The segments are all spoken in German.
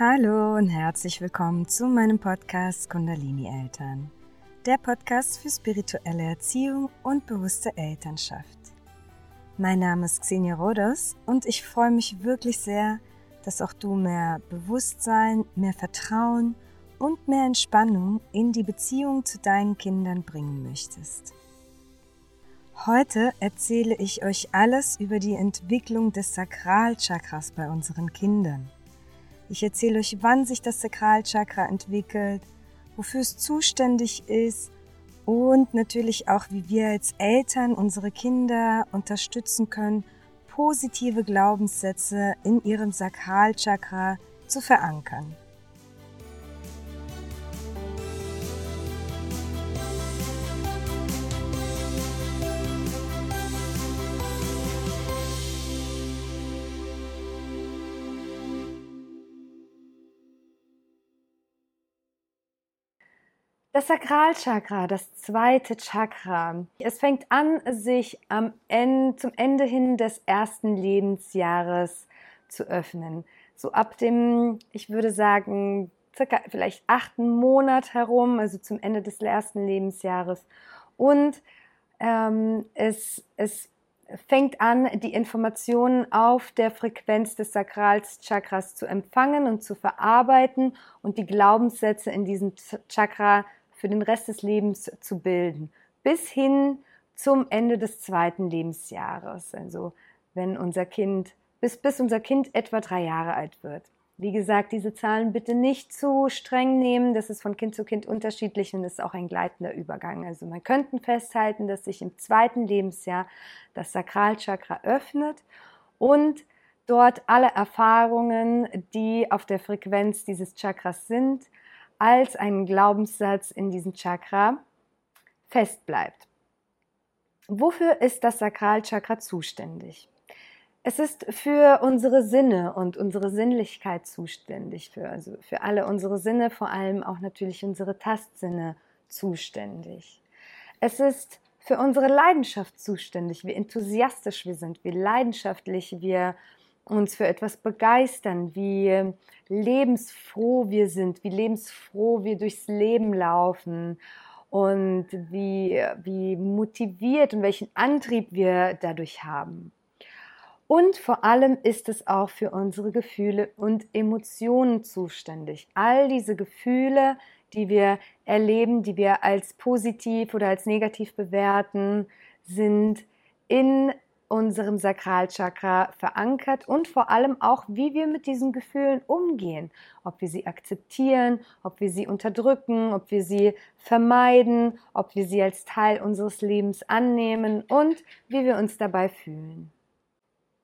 Hallo und herzlich willkommen zu meinem Podcast Kundalini Eltern, der Podcast für spirituelle Erziehung und bewusste Elternschaft. Mein Name ist Xenia Rodos und ich freue mich wirklich sehr, dass auch du mehr Bewusstsein, mehr Vertrauen und mehr Entspannung in die Beziehung zu deinen Kindern bringen möchtest. Heute erzähle ich euch alles über die Entwicklung des Sakralchakras bei unseren Kindern. Ich erzähle euch, wann sich das Sakralchakra entwickelt, wofür es zuständig ist und natürlich auch, wie wir als Eltern unsere Kinder unterstützen können, positive Glaubenssätze in ihrem Sakralchakra zu verankern. Das Sakralchakra, das zweite Chakra. Es fängt an, sich am Ende, zum Ende hin des ersten Lebensjahres zu öffnen. So ab dem, ich würde sagen, circa vielleicht achten Monat herum, also zum Ende des ersten Lebensjahres. Und ähm, es, es fängt an, die Informationen auf der Frequenz des Sakralchakras zu empfangen und zu verarbeiten und die Glaubenssätze in diesem Chakra für den Rest des Lebens zu bilden, bis hin zum Ende des zweiten Lebensjahres. Also wenn unser Kind, bis, bis unser Kind etwa drei Jahre alt wird. Wie gesagt, diese Zahlen bitte nicht zu streng nehmen. Das ist von Kind zu Kind unterschiedlich und ist auch ein gleitender Übergang. Also man könnte festhalten, dass sich im zweiten Lebensjahr das Sakralchakra öffnet und dort alle Erfahrungen, die auf der Frequenz dieses Chakras sind, als ein Glaubenssatz in diesem Chakra fest bleibt. Wofür ist das Sakralchakra zuständig? Es ist für unsere Sinne und unsere Sinnlichkeit zuständig, für, also für alle unsere Sinne, vor allem auch natürlich unsere Tastsinne zuständig. Es ist für unsere Leidenschaft zuständig, wie enthusiastisch wir sind, wie leidenschaftlich wir uns für etwas begeistern, wie lebensfroh wir sind, wie lebensfroh wir durchs Leben laufen und wie, wie motiviert und welchen Antrieb wir dadurch haben. Und vor allem ist es auch für unsere Gefühle und Emotionen zuständig. All diese Gefühle, die wir erleben, die wir als positiv oder als negativ bewerten, sind in unserem Sakralchakra verankert und vor allem auch, wie wir mit diesen Gefühlen umgehen. Ob wir sie akzeptieren, ob wir sie unterdrücken, ob wir sie vermeiden, ob wir sie als Teil unseres Lebens annehmen und wie wir uns dabei fühlen.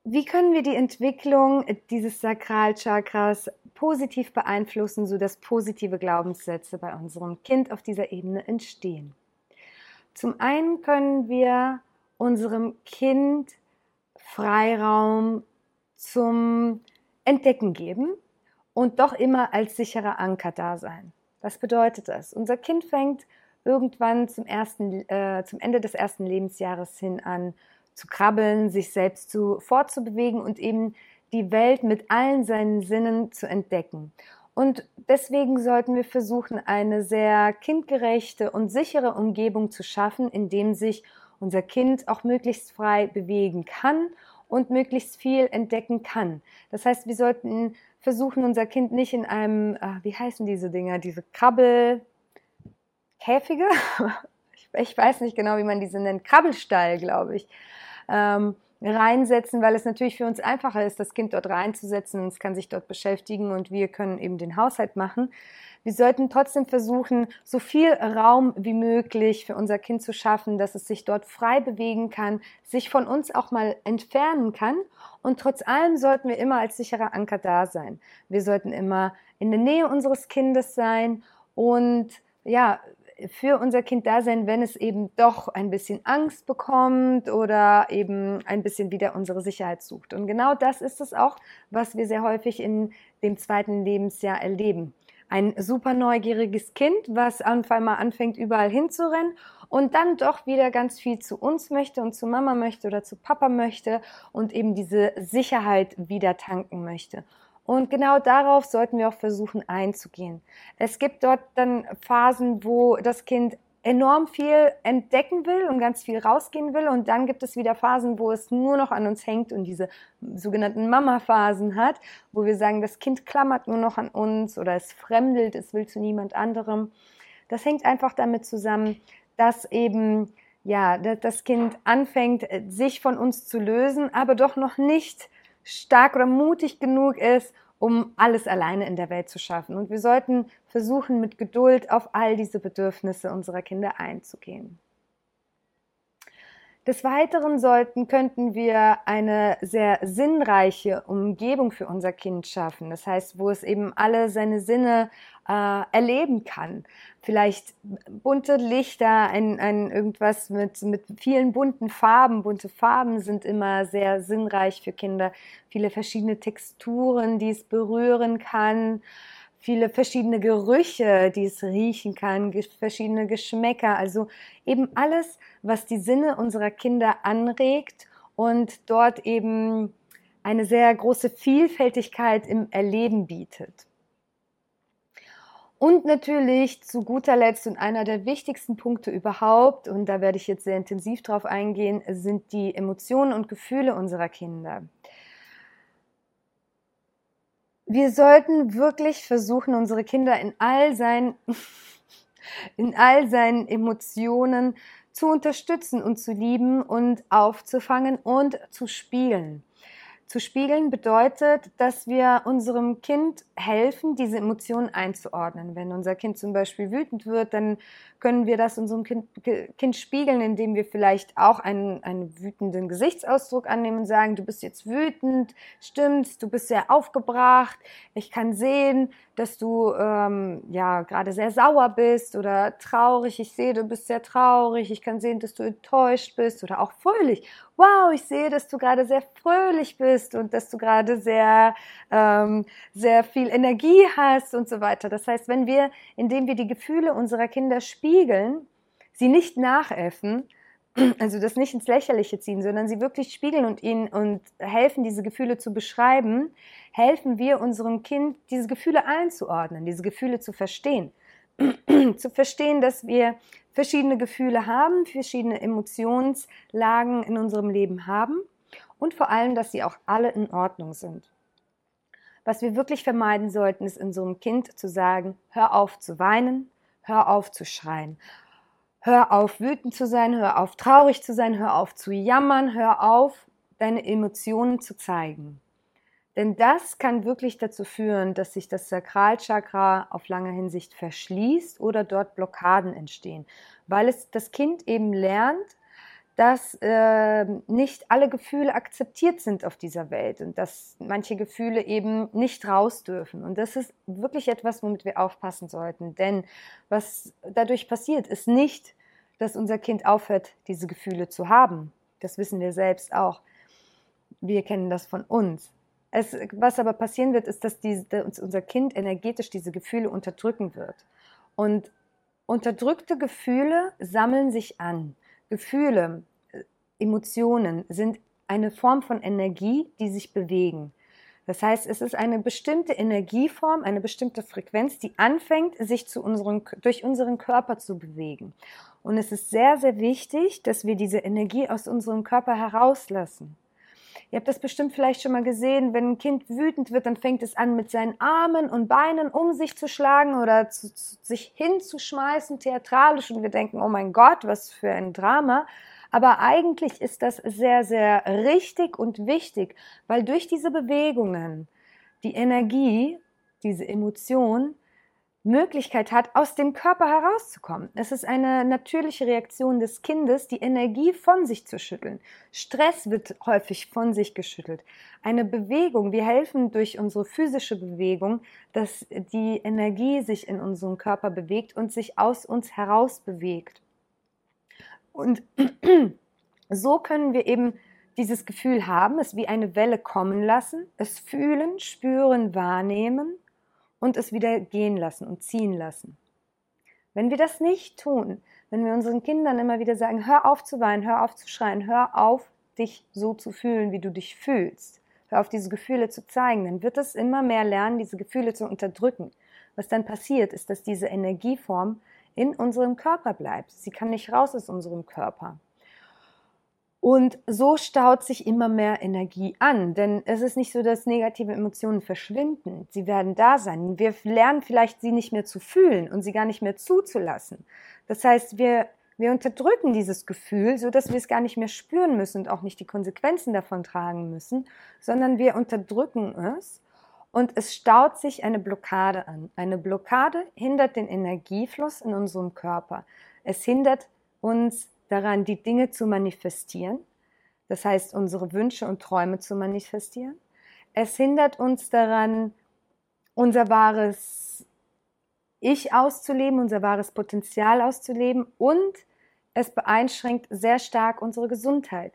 Wie können wir die Entwicklung dieses Sakralchakras positiv beeinflussen, sodass positive Glaubenssätze bei unserem Kind auf dieser Ebene entstehen? Zum einen können wir unserem Kind Freiraum zum Entdecken geben und doch immer als sicherer Anker da sein. Was bedeutet das? Unser Kind fängt irgendwann zum, ersten, äh, zum Ende des ersten Lebensjahres hin an zu krabbeln, sich selbst zu, fortzubewegen und eben die Welt mit allen seinen Sinnen zu entdecken. Und deswegen sollten wir versuchen, eine sehr kindgerechte und sichere Umgebung zu schaffen, in dem sich unser Kind auch möglichst frei bewegen kann und möglichst viel entdecken kann. Das heißt, wir sollten versuchen, unser Kind nicht in einem, äh, wie heißen diese Dinger, diese Krabbelkäfige? ich, ich, weiß nicht genau, wie man diese nennt, Krabbelstall, glaube ich, ähm, reinsetzen, weil es natürlich für uns einfacher ist, das Kind dort reinzusetzen es kann sich dort beschäftigen und wir können eben den Haushalt machen. Wir sollten trotzdem versuchen, so viel Raum wie möglich für unser Kind zu schaffen, dass es sich dort frei bewegen kann, sich von uns auch mal entfernen kann. Und trotz allem sollten wir immer als sicherer Anker da sein. Wir sollten immer in der Nähe unseres Kindes sein und ja, für unser Kind da sein, wenn es eben doch ein bisschen Angst bekommt oder eben ein bisschen wieder unsere Sicherheit sucht. Und genau das ist es auch, was wir sehr häufig in dem zweiten Lebensjahr erleben ein super neugieriges Kind, was einfach mal anfängt, überall hinzurennen und dann doch wieder ganz viel zu uns möchte und zu Mama möchte oder zu Papa möchte und eben diese Sicherheit wieder tanken möchte. Und genau darauf sollten wir auch versuchen einzugehen. Es gibt dort dann Phasen, wo das Kind enorm viel entdecken will und ganz viel rausgehen will. Und dann gibt es wieder Phasen, wo es nur noch an uns hängt und diese sogenannten Mama-Phasen hat, wo wir sagen, das Kind klammert nur noch an uns oder es fremdelt, es will zu niemand anderem. Das hängt einfach damit zusammen, dass eben ja, das Kind anfängt, sich von uns zu lösen, aber doch noch nicht stark oder mutig genug ist, um alles alleine in der Welt zu schaffen. Und wir sollten versuchen, mit Geduld auf all diese Bedürfnisse unserer Kinder einzugehen. Des Weiteren sollten, könnten wir eine sehr sinnreiche Umgebung für unser Kind schaffen. Das heißt, wo es eben alle seine Sinne äh, erleben kann. Vielleicht bunte Lichter, ein, ein irgendwas mit, mit vielen bunten Farben. Bunte Farben sind immer sehr sinnreich für Kinder. Viele verschiedene Texturen, die es berühren kann viele verschiedene Gerüche, die es riechen kann, verschiedene Geschmäcker, also eben alles, was die Sinne unserer Kinder anregt und dort eben eine sehr große Vielfältigkeit im Erleben bietet. Und natürlich zu guter Letzt und einer der wichtigsten Punkte überhaupt, und da werde ich jetzt sehr intensiv drauf eingehen, sind die Emotionen und Gefühle unserer Kinder wir sollten wirklich versuchen, unsere Kinder in all seinen, in all seinen Emotionen zu unterstützen und zu lieben und aufzufangen und zu spielen. Zu spiegeln bedeutet, dass wir unserem Kind helfen, diese Emotionen einzuordnen. Wenn unser Kind zum Beispiel wütend wird, dann können wir das unserem Kind, kind spiegeln, indem wir vielleicht auch einen, einen wütenden Gesichtsausdruck annehmen und sagen, du bist jetzt wütend, stimmt, du bist sehr aufgebracht, ich kann sehen, dass du ähm, ja gerade sehr sauer bist oder traurig, ich sehe, du bist sehr traurig, ich kann sehen, dass du enttäuscht bist oder auch fröhlich. Wow, ich sehe, dass du gerade sehr fröhlich bist und dass du gerade sehr, ähm, sehr viel Energie hast und so weiter. Das heißt, wenn wir, indem wir die Gefühle unserer Kinder spiegeln, sie nicht nachäffen, also das nicht ins Lächerliche ziehen, sondern sie wirklich spiegeln und ihnen und helfen, diese Gefühle zu beschreiben, helfen wir unserem Kind, diese Gefühle einzuordnen, diese Gefühle zu verstehen. zu verstehen, dass wir verschiedene Gefühle haben, verschiedene Emotionslagen in unserem Leben haben und vor allem, dass sie auch alle in Ordnung sind. Was wir wirklich vermeiden sollten, ist einem Kind zu sagen, hör auf zu weinen, hör auf zu schreien. Hör auf wütend zu sein, hör auf traurig zu sein, hör auf zu jammern, hör auf deine Emotionen zu zeigen. Denn das kann wirklich dazu führen, dass sich das Sakralchakra auf lange Hinsicht verschließt oder dort Blockaden entstehen, weil es das Kind eben lernt, dass äh, nicht alle Gefühle akzeptiert sind auf dieser Welt und dass manche Gefühle eben nicht raus dürfen. Und das ist wirklich etwas, womit wir aufpassen sollten. Denn was dadurch passiert, ist nicht, dass unser Kind aufhört, diese Gefühle zu haben. Das wissen wir selbst auch. Wir kennen das von uns. Es, was aber passieren wird, ist, dass, die, dass unser Kind energetisch diese Gefühle unterdrücken wird. Und unterdrückte Gefühle sammeln sich an. Gefühle, Emotionen sind eine Form von Energie, die sich bewegen. Das heißt, es ist eine bestimmte Energieform, eine bestimmte Frequenz, die anfängt, sich zu unseren, durch unseren Körper zu bewegen. Und es ist sehr, sehr wichtig, dass wir diese Energie aus unserem Körper herauslassen. Ihr habt das bestimmt vielleicht schon mal gesehen, wenn ein Kind wütend wird, dann fängt es an, mit seinen Armen und Beinen um sich zu schlagen oder zu, zu, sich hinzuschmeißen, theatralisch. Und wir denken, oh mein Gott, was für ein Drama. Aber eigentlich ist das sehr, sehr richtig und wichtig, weil durch diese Bewegungen die Energie, diese Emotion Möglichkeit hat, aus dem Körper herauszukommen. Es ist eine natürliche Reaktion des Kindes, die Energie von sich zu schütteln. Stress wird häufig von sich geschüttelt. Eine Bewegung, wir helfen durch unsere physische Bewegung, dass die Energie sich in unserem Körper bewegt und sich aus uns heraus bewegt. Und so können wir eben dieses Gefühl haben, es wie eine Welle kommen lassen, es fühlen, spüren, wahrnehmen und es wieder gehen lassen und ziehen lassen. Wenn wir das nicht tun, wenn wir unseren Kindern immer wieder sagen, hör auf zu weinen, hör auf zu schreien, hör auf, dich so zu fühlen, wie du dich fühlst, auf diese Gefühle zu zeigen, dann wird es immer mehr lernen, diese Gefühle zu unterdrücken. Was dann passiert, ist, dass diese Energieform in unserem Körper bleibt. Sie kann nicht raus aus unserem Körper. Und so staut sich immer mehr Energie an, denn es ist nicht so, dass negative Emotionen verschwinden. Sie werden da sein. Wir lernen vielleicht, sie nicht mehr zu fühlen und sie gar nicht mehr zuzulassen. Das heißt, wir, wir unterdrücken dieses Gefühl, so dass wir es gar nicht mehr spüren müssen und auch nicht die Konsequenzen davon tragen müssen, sondern wir unterdrücken es und es staut sich eine Blockade an. Eine Blockade hindert den Energiefluss in unserem Körper. Es hindert uns daran, die Dinge zu manifestieren, das heißt unsere Wünsche und Träume zu manifestieren. Es hindert uns daran, unser wahres Ich auszuleben, unser wahres Potenzial auszuleben und es beeinschränkt sehr stark unsere Gesundheit.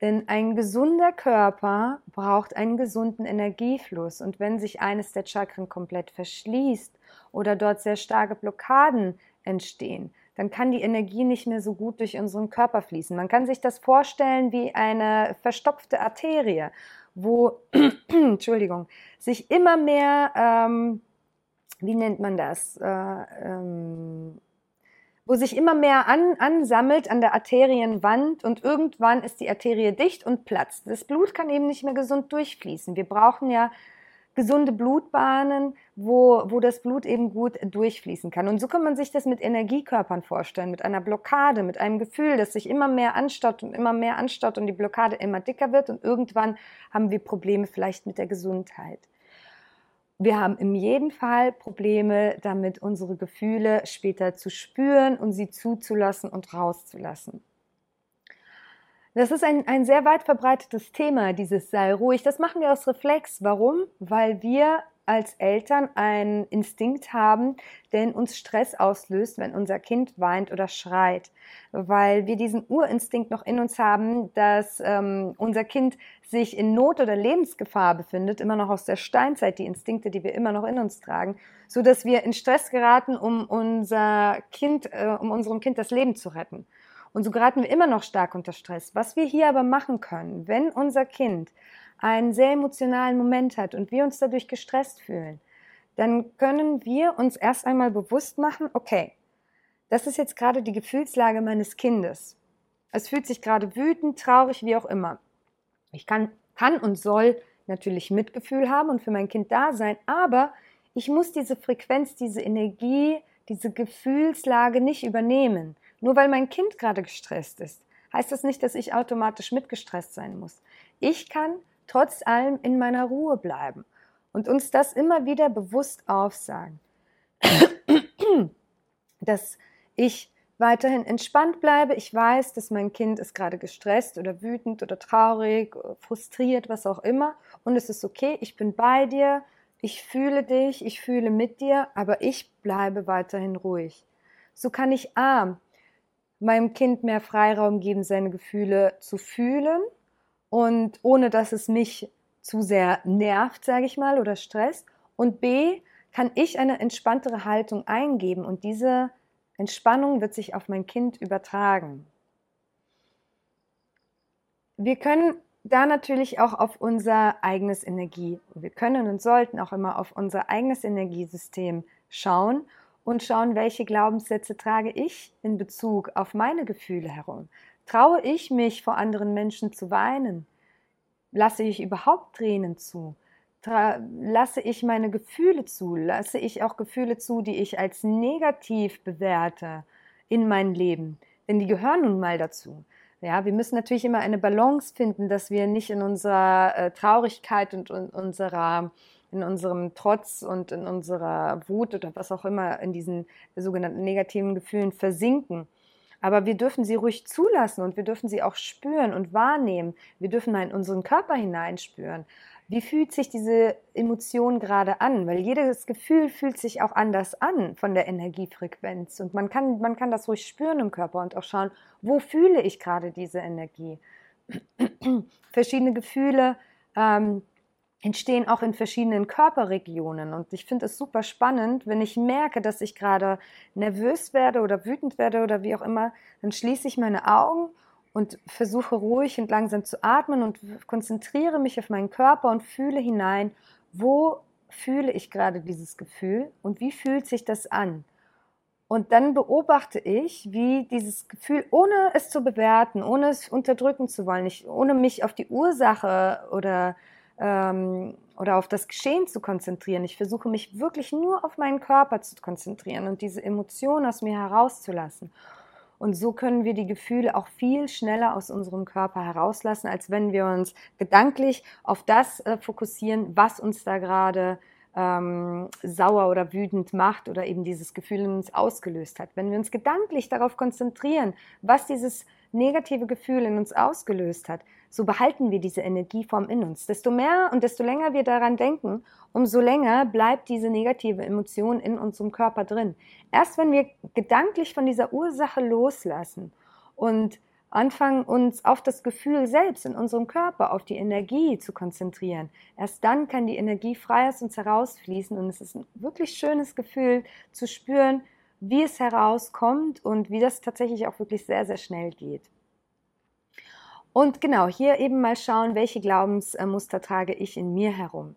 Denn ein gesunder Körper braucht einen gesunden Energiefluss. Und wenn sich eines der Chakren komplett verschließt oder dort sehr starke Blockaden entstehen, dann kann die Energie nicht mehr so gut durch unseren Körper fließen. Man kann sich das vorstellen wie eine verstopfte Arterie, wo, Entschuldigung, sich immer mehr, ähm, wie nennt man das, äh, ähm, wo sich immer mehr an, ansammelt an der Arterienwand und irgendwann ist die Arterie dicht und platzt. Das Blut kann eben nicht mehr gesund durchfließen. Wir brauchen ja gesunde Blutbahnen, wo, wo das Blut eben gut durchfließen kann. Und so kann man sich das mit Energiekörpern vorstellen, mit einer Blockade, mit einem Gefühl, das sich immer mehr anstaut und immer mehr anstaut und die Blockade immer dicker wird und irgendwann haben wir Probleme vielleicht mit der Gesundheit. Wir haben in jedem Fall Probleme damit, unsere Gefühle später zu spüren und sie zuzulassen und rauszulassen. Das ist ein, ein sehr weit verbreitetes Thema, dieses sei ruhig. Das machen wir aus Reflex. Warum? Weil wir als Eltern einen Instinkt haben, der in uns Stress auslöst, wenn unser Kind weint oder schreit. Weil wir diesen Urinstinkt noch in uns haben, dass ähm, unser Kind sich in Not oder Lebensgefahr befindet, immer noch aus der Steinzeit, die Instinkte, die wir immer noch in uns tragen, so dass wir in Stress geraten, um unser Kind, äh, um unserem Kind das Leben zu retten. Und so geraten wir immer noch stark unter Stress. Was wir hier aber machen können, wenn unser Kind einen sehr emotionalen Moment hat und wir uns dadurch gestresst fühlen, dann können wir uns erst einmal bewusst machen, okay, das ist jetzt gerade die Gefühlslage meines Kindes. Es fühlt sich gerade wütend, traurig, wie auch immer. Ich kann, kann und soll natürlich Mitgefühl haben und für mein Kind da sein, aber ich muss diese Frequenz, diese Energie, diese Gefühlslage nicht übernehmen. Nur weil mein Kind gerade gestresst ist, heißt das nicht, dass ich automatisch mitgestresst sein muss. Ich kann trotz allem in meiner Ruhe bleiben und uns das immer wieder bewusst aufsagen. dass ich weiterhin entspannt bleibe. Ich weiß, dass mein Kind ist gerade gestresst oder wütend oder traurig, frustriert, was auch immer. Und es ist okay, ich bin bei dir, ich fühle dich, ich fühle mit dir, aber ich bleibe weiterhin ruhig. So kann ich A, meinem Kind mehr Freiraum geben, seine Gefühle zu fühlen und ohne dass es mich zu sehr nervt, sage ich mal, oder stresst. Und B, kann ich eine entspanntere Haltung eingeben und diese Entspannung wird sich auf mein Kind übertragen. Wir können da natürlich auch auf unser eigenes Energie, wir können und sollten auch immer auf unser eigenes Energiesystem schauen und schauen, welche Glaubenssätze trage ich in Bezug auf meine Gefühle herum. Traue ich mich vor anderen Menschen zu weinen? Lasse ich überhaupt Tränen zu? lasse ich meine Gefühle zu? Lasse ich auch Gefühle zu, die ich als negativ bewerte in mein Leben? Denn die gehören nun mal dazu. Ja, wir müssen natürlich immer eine Balance finden, dass wir nicht in unserer äh, Traurigkeit und in unserer in unserem Trotz und in unserer Wut oder was auch immer in diesen sogenannten negativen Gefühlen versinken. Aber wir dürfen sie ruhig zulassen und wir dürfen sie auch spüren und wahrnehmen. Wir dürfen mal in unseren Körper hineinspüren. Wie fühlt sich diese Emotion gerade an? Weil jedes Gefühl fühlt sich auch anders an von der Energiefrequenz. Und man kann, man kann das ruhig spüren im Körper und auch schauen, wo fühle ich gerade diese Energie? Verschiedene Gefühle ähm, entstehen auch in verschiedenen Körperregionen. Und ich finde es super spannend, wenn ich merke, dass ich gerade nervös werde oder wütend werde oder wie auch immer, dann schließe ich meine Augen und versuche ruhig und langsam zu atmen und konzentriere mich auf meinen Körper und fühle hinein, wo fühle ich gerade dieses Gefühl und wie fühlt sich das an? Und dann beobachte ich, wie dieses Gefühl, ohne es zu bewerten, ohne es unterdrücken zu wollen, nicht, ohne mich auf die Ursache oder, ähm, oder auf das Geschehen zu konzentrieren. Ich versuche mich wirklich nur auf meinen Körper zu konzentrieren und diese Emotionen aus mir herauszulassen. Und so können wir die Gefühle auch viel schneller aus unserem Körper herauslassen, als wenn wir uns gedanklich auf das äh, fokussieren, was uns da gerade ähm, sauer oder wütend macht oder eben dieses Gefühl in uns ausgelöst hat. Wenn wir uns gedanklich darauf konzentrieren, was dieses negative Gefühl in uns ausgelöst hat, so behalten wir diese Energieform in uns. Desto mehr und desto länger wir daran denken, umso länger bleibt diese negative Emotion in unserem Körper drin. Erst wenn wir gedanklich von dieser Ursache loslassen und anfangen, uns auf das Gefühl selbst in unserem Körper, auf die Energie zu konzentrieren. Erst dann kann die Energie frei aus uns herausfließen und es ist ein wirklich schönes Gefühl zu spüren, wie es herauskommt und wie das tatsächlich auch wirklich sehr, sehr schnell geht. Und genau, hier eben mal schauen, welche Glaubensmuster trage ich in mir herum.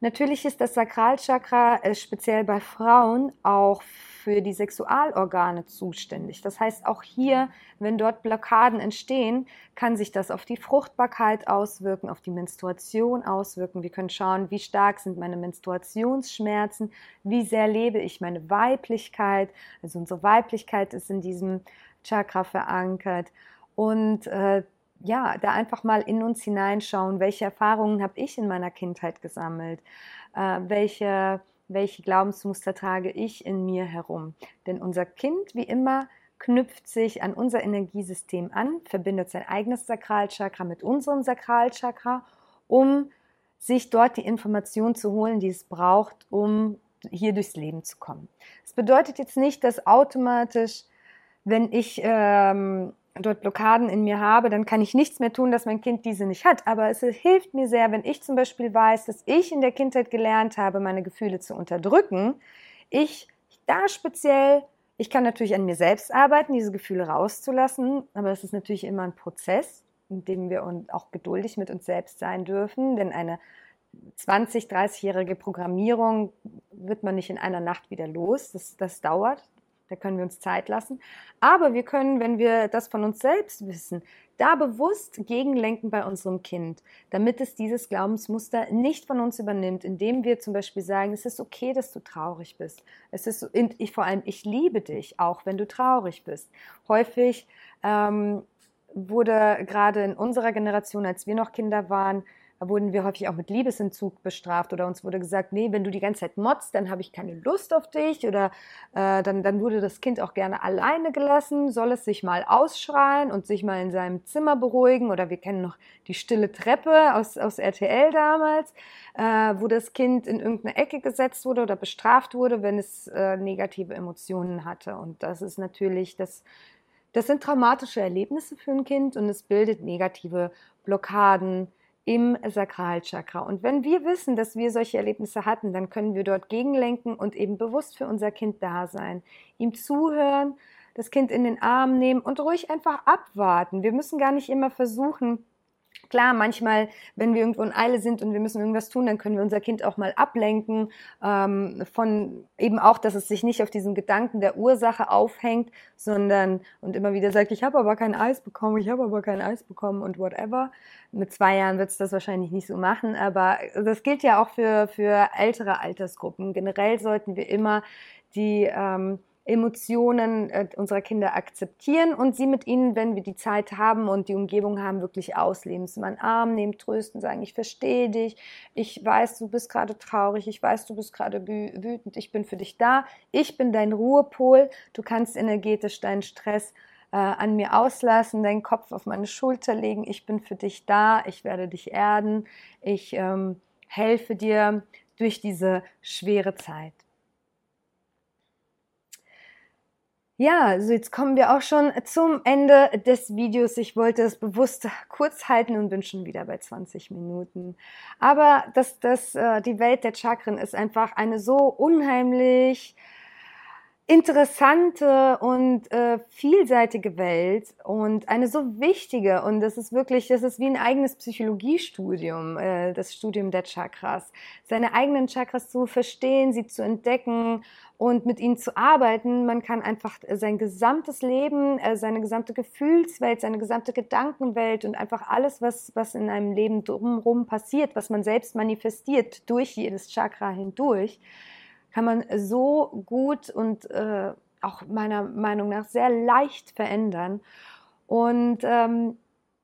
Natürlich ist das Sakralchakra äh, speziell bei Frauen auch für die Sexualorgane zuständig. Das heißt, auch hier, wenn dort Blockaden entstehen, kann sich das auf die Fruchtbarkeit auswirken, auf die Menstruation auswirken. Wir können schauen, wie stark sind meine Menstruationsschmerzen, wie sehr lebe ich meine Weiblichkeit. Also unsere Weiblichkeit ist in diesem Chakra verankert. Und äh, ja, da einfach mal in uns hineinschauen, welche Erfahrungen habe ich in meiner Kindheit gesammelt, äh, welche, welche Glaubensmuster trage ich in mir herum. Denn unser Kind, wie immer, knüpft sich an unser Energiesystem an, verbindet sein eigenes Sakralchakra mit unserem Sakralchakra, um sich dort die Information zu holen, die es braucht, um hier durchs Leben zu kommen. Das bedeutet jetzt nicht, dass automatisch, wenn ich ähm, dort Blockaden in mir habe, dann kann ich nichts mehr tun, dass mein Kind diese nicht hat. Aber es hilft mir sehr, wenn ich zum Beispiel weiß, dass ich in der Kindheit gelernt habe, meine Gefühle zu unterdrücken. Ich da speziell, ich kann natürlich an mir selbst arbeiten, diese Gefühle rauszulassen, aber das ist natürlich immer ein Prozess, in dem wir auch geduldig mit uns selbst sein dürfen, denn eine 20, 30-jährige Programmierung wird man nicht in einer Nacht wieder los. Das, das dauert. Da können wir uns Zeit lassen. Aber wir können, wenn wir das von uns selbst wissen, da bewusst gegenlenken bei unserem Kind, damit es dieses Glaubensmuster nicht von uns übernimmt, indem wir zum Beispiel sagen, es ist okay, dass du traurig bist. Es ist ich, vor allem, ich liebe dich, auch wenn du traurig bist. Häufig ähm, wurde gerade in unserer Generation, als wir noch Kinder waren, da wurden wir häufig auch mit Liebesentzug bestraft oder uns wurde gesagt, nee, wenn du die ganze Zeit motzt, dann habe ich keine Lust auf dich oder äh, dann, dann wurde das Kind auch gerne alleine gelassen, soll es sich mal ausschreien und sich mal in seinem Zimmer beruhigen oder wir kennen noch die stille Treppe aus, aus RTL damals, äh, wo das Kind in irgendeine Ecke gesetzt wurde oder bestraft wurde, wenn es äh, negative Emotionen hatte. Und das ist natürlich das das sind traumatische Erlebnisse für ein Kind und es bildet negative Blockaden, im Sakralchakra. Und wenn wir wissen, dass wir solche Erlebnisse hatten, dann können wir dort gegenlenken und eben bewusst für unser Kind da sein, ihm zuhören, das Kind in den Arm nehmen und ruhig einfach abwarten. Wir müssen gar nicht immer versuchen, Klar, manchmal, wenn wir irgendwo in Eile sind und wir müssen irgendwas tun, dann können wir unser Kind auch mal ablenken ähm, von eben auch, dass es sich nicht auf diesen Gedanken der Ursache aufhängt, sondern und immer wieder sagt, ich habe aber kein Eis bekommen, ich habe aber kein Eis bekommen und whatever. Mit zwei Jahren wird es das wahrscheinlich nicht so machen, aber das gilt ja auch für, für ältere Altersgruppen. Generell sollten wir immer die ähm, Emotionen äh, unserer Kinder akzeptieren und sie mit ihnen, wenn wir die Zeit haben und die Umgebung haben, wirklich ausleben. Sie meinen Arm nehmen, trösten, sagen, ich verstehe dich, ich weiß, du bist gerade traurig, ich weiß, du bist gerade wütend, ich bin für dich da, ich bin dein Ruhepol, du kannst energetisch deinen Stress äh, an mir auslassen, deinen Kopf auf meine Schulter legen, ich bin für dich da, ich werde dich erden, ich ähm, helfe dir durch diese schwere Zeit. Ja, also jetzt kommen wir auch schon zum Ende des Videos. Ich wollte es bewusst kurz halten und bin schon wieder bei 20 Minuten. Aber das, das, äh, die Welt der Chakren ist einfach eine so unheimlich interessante und äh, vielseitige Welt und eine so wichtige und das ist wirklich, das ist wie ein eigenes Psychologiestudium, äh, das Studium der Chakras. Seine eigenen Chakras zu verstehen, sie zu entdecken und mit ihnen zu arbeiten. Man kann einfach sein gesamtes Leben, äh, seine gesamte Gefühlswelt, seine gesamte Gedankenwelt und einfach alles, was, was in einem Leben drumherum passiert, was man selbst manifestiert durch jedes Chakra hindurch, kann man so gut und äh, auch meiner Meinung nach sehr leicht verändern. Und ähm,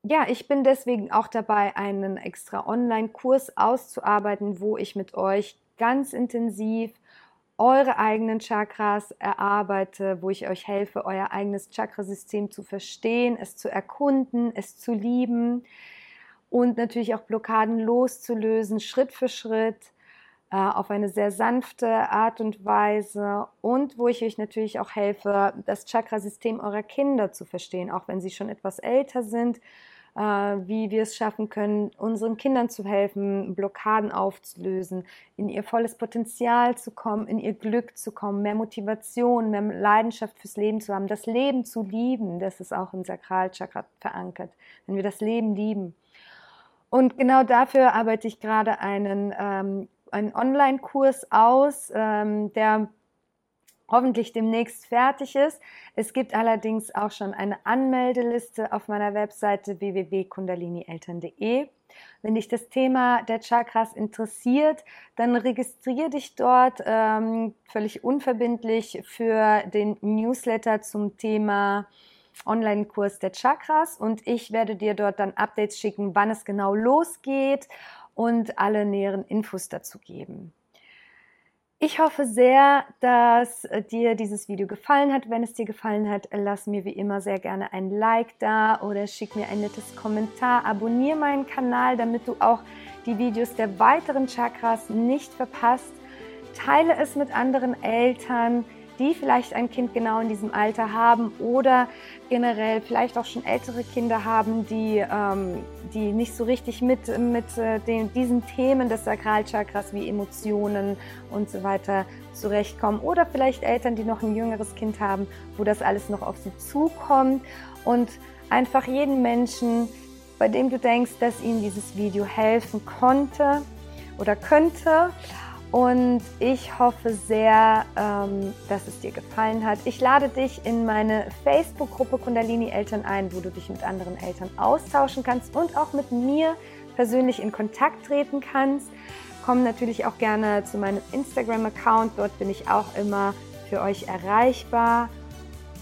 ja, ich bin deswegen auch dabei, einen extra Online-Kurs auszuarbeiten, wo ich mit euch ganz intensiv eure eigenen Chakras erarbeite, wo ich euch helfe, euer eigenes Chakrasystem zu verstehen, es zu erkunden, es zu lieben und natürlich auch Blockaden loszulösen, Schritt für Schritt auf eine sehr sanfte Art und Weise und wo ich euch natürlich auch helfe, das Chakrasystem eurer Kinder zu verstehen, auch wenn sie schon etwas älter sind, äh, wie wir es schaffen können, unseren Kindern zu helfen, Blockaden aufzulösen, in ihr volles Potenzial zu kommen, in ihr Glück zu kommen, mehr Motivation, mehr Leidenschaft fürs Leben zu haben, das Leben zu lieben, das ist auch im Sakralchakra verankert, wenn wir das Leben lieben. Und genau dafür arbeite ich gerade einen ähm, einen Online-Kurs aus, ähm, der hoffentlich demnächst fertig ist. Es gibt allerdings auch schon eine Anmeldeliste auf meiner Webseite www.kundalinieltern.de. Wenn dich das Thema der Chakras interessiert, dann registriere dich dort ähm, völlig unverbindlich für den Newsletter zum Thema Online-Kurs der Chakras und ich werde dir dort dann Updates schicken, wann es genau losgeht und alle näheren Infos dazu geben. Ich hoffe sehr, dass dir dieses Video gefallen hat. Wenn es dir gefallen hat, lass mir wie immer sehr gerne ein Like da oder schick mir ein nettes Kommentar. Abonniere meinen Kanal, damit du auch die Videos der weiteren Chakras nicht verpasst. Teile es mit anderen Eltern die vielleicht ein Kind genau in diesem Alter haben oder generell vielleicht auch schon ältere Kinder haben, die, ähm, die nicht so richtig mit, mit äh, den, diesen Themen des Sakralchakras wie Emotionen und so weiter zurechtkommen. Oder vielleicht Eltern, die noch ein jüngeres Kind haben, wo das alles noch auf sie zukommt. Und einfach jeden Menschen, bei dem du denkst, dass ihnen dieses Video helfen konnte oder könnte, und ich hoffe sehr, ähm, dass es dir gefallen hat. Ich lade dich in meine Facebook-Gruppe Kundalini Eltern ein, wo du dich mit anderen Eltern austauschen kannst und auch mit mir persönlich in Kontakt treten kannst. Komm natürlich auch gerne zu meinem Instagram-Account. Dort bin ich auch immer für euch erreichbar.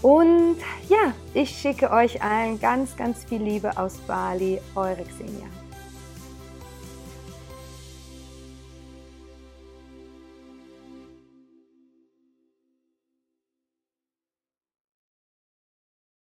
Und ja, ich schicke euch allen ganz, ganz viel Liebe aus Bali. Eure Xenia.